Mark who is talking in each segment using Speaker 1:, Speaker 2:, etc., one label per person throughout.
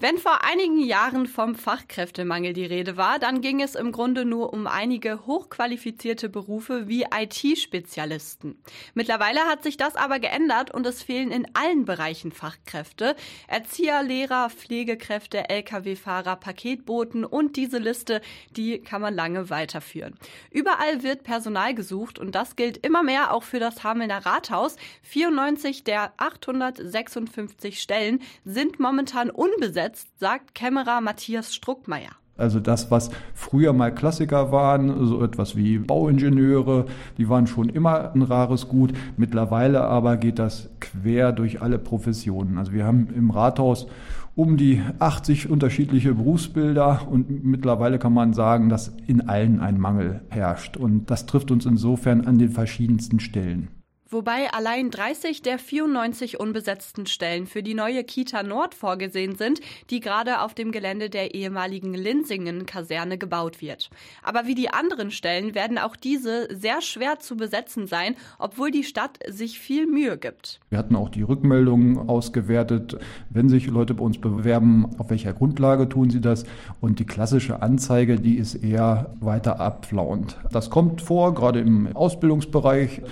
Speaker 1: Wenn vor einigen Jahren vom Fachkräftemangel die Rede war, dann ging es im Grunde nur um einige hochqualifizierte Berufe wie IT-Spezialisten. Mittlerweile hat sich das aber geändert und es fehlen in allen Bereichen Fachkräfte. Erzieher, Lehrer, Pflegekräfte, Lkw-Fahrer, Paketboten und diese Liste, die kann man lange weiterführen. Überall wird Personal gesucht und das gilt immer mehr auch für das Hamelner Rathaus. 94 der 856 Stellen sind momentan unbesetzt umgesetzt, sagt Kämmerer Matthias Struckmeier.
Speaker 2: Also das, was früher mal Klassiker waren, so etwas wie Bauingenieure, die waren schon immer ein rares Gut. Mittlerweile aber geht das quer durch alle Professionen. Also wir haben im Rathaus um die 80 unterschiedliche Berufsbilder und mittlerweile kann man sagen, dass in allen ein Mangel herrscht. Und das trifft uns insofern an den verschiedensten Stellen
Speaker 1: wobei allein 30 der 94 unbesetzten Stellen für die neue Kita Nord vorgesehen sind, die gerade auf dem Gelände der ehemaligen Linsingen-Kaserne gebaut wird. Aber wie die anderen Stellen werden auch diese sehr schwer zu besetzen sein, obwohl die Stadt sich viel Mühe gibt.
Speaker 2: Wir hatten auch die Rückmeldungen ausgewertet, wenn sich Leute bei uns bewerben, auf welcher Grundlage tun sie das? Und die klassische Anzeige, die ist eher weiter abflauend. Das kommt vor, gerade im Ausbildungsbereich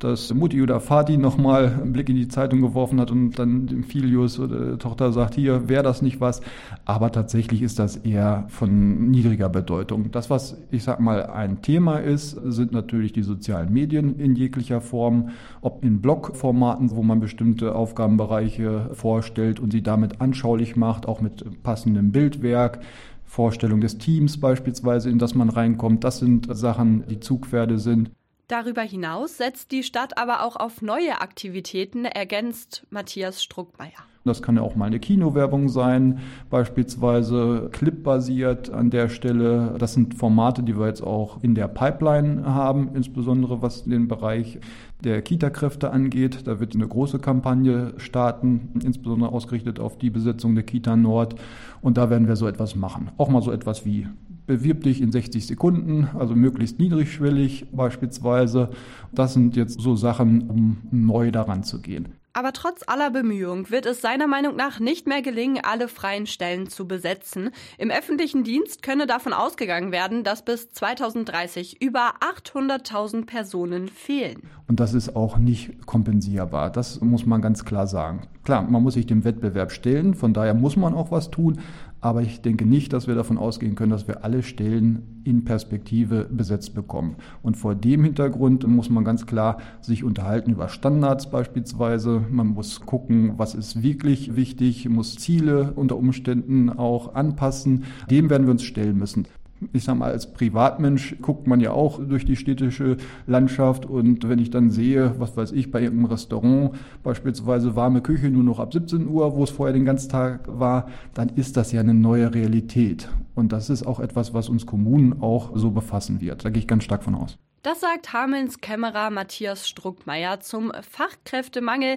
Speaker 2: dass Mutti oder Vati nochmal einen Blick in die Zeitung geworfen hat und dann dem Filius oder Tochter sagt, hier wäre das nicht was. Aber tatsächlich ist das eher von niedriger Bedeutung. Das, was ich sag mal ein Thema ist, sind natürlich die sozialen Medien in jeglicher Form, ob in Blogformaten, wo man bestimmte Aufgabenbereiche vorstellt und sie damit anschaulich macht, auch mit passendem Bildwerk. Vorstellung des Teams beispielsweise, in das man reinkommt. Das sind Sachen, die Zugpferde sind.
Speaker 1: Darüber hinaus setzt die Stadt aber auch auf neue Aktivitäten, ergänzt Matthias Struckmeier.
Speaker 2: Das kann ja auch mal eine Kinowerbung sein, beispielsweise clipbasiert an der Stelle. Das sind Formate, die wir jetzt auch in der Pipeline haben, insbesondere was den Bereich der Kita-Kräfte angeht. Da wird eine große Kampagne starten, insbesondere ausgerichtet auf die Besetzung der Kita Nord. Und da werden wir so etwas machen. Auch mal so etwas wie bewirb dich in 60 Sekunden, also möglichst niedrigschwellig beispielsweise. Das sind jetzt so Sachen, um neu daran zu gehen.
Speaker 1: Aber trotz aller Bemühungen wird es seiner Meinung nach nicht mehr gelingen, alle freien Stellen zu besetzen. Im öffentlichen Dienst könne davon ausgegangen werden, dass bis 2030 über 800.000 Personen fehlen.
Speaker 2: Und das ist auch nicht kompensierbar. Das muss man ganz klar sagen. Klar, man muss sich dem Wettbewerb stellen, von daher muss man auch was tun. Aber ich denke nicht, dass wir davon ausgehen können, dass wir alle Stellen in Perspektive besetzt bekommen. Und vor dem Hintergrund muss man ganz klar sich unterhalten über Standards beispielsweise. Man muss gucken, was ist wirklich wichtig, muss Ziele unter Umständen auch anpassen. Dem werden wir uns stellen müssen ich sag mal, als Privatmensch guckt man ja auch durch die städtische Landschaft und wenn ich dann sehe, was weiß ich, bei irgendeinem Restaurant beispielsweise warme Küche nur noch ab 17 Uhr, wo es vorher den ganzen Tag war, dann ist das ja eine neue Realität. Und das ist auch etwas, was uns Kommunen auch so befassen wird. Da gehe ich ganz stark von aus.
Speaker 1: Das sagt Hamelns Kämmerer Matthias Struckmeier zum Fachkräftemangel.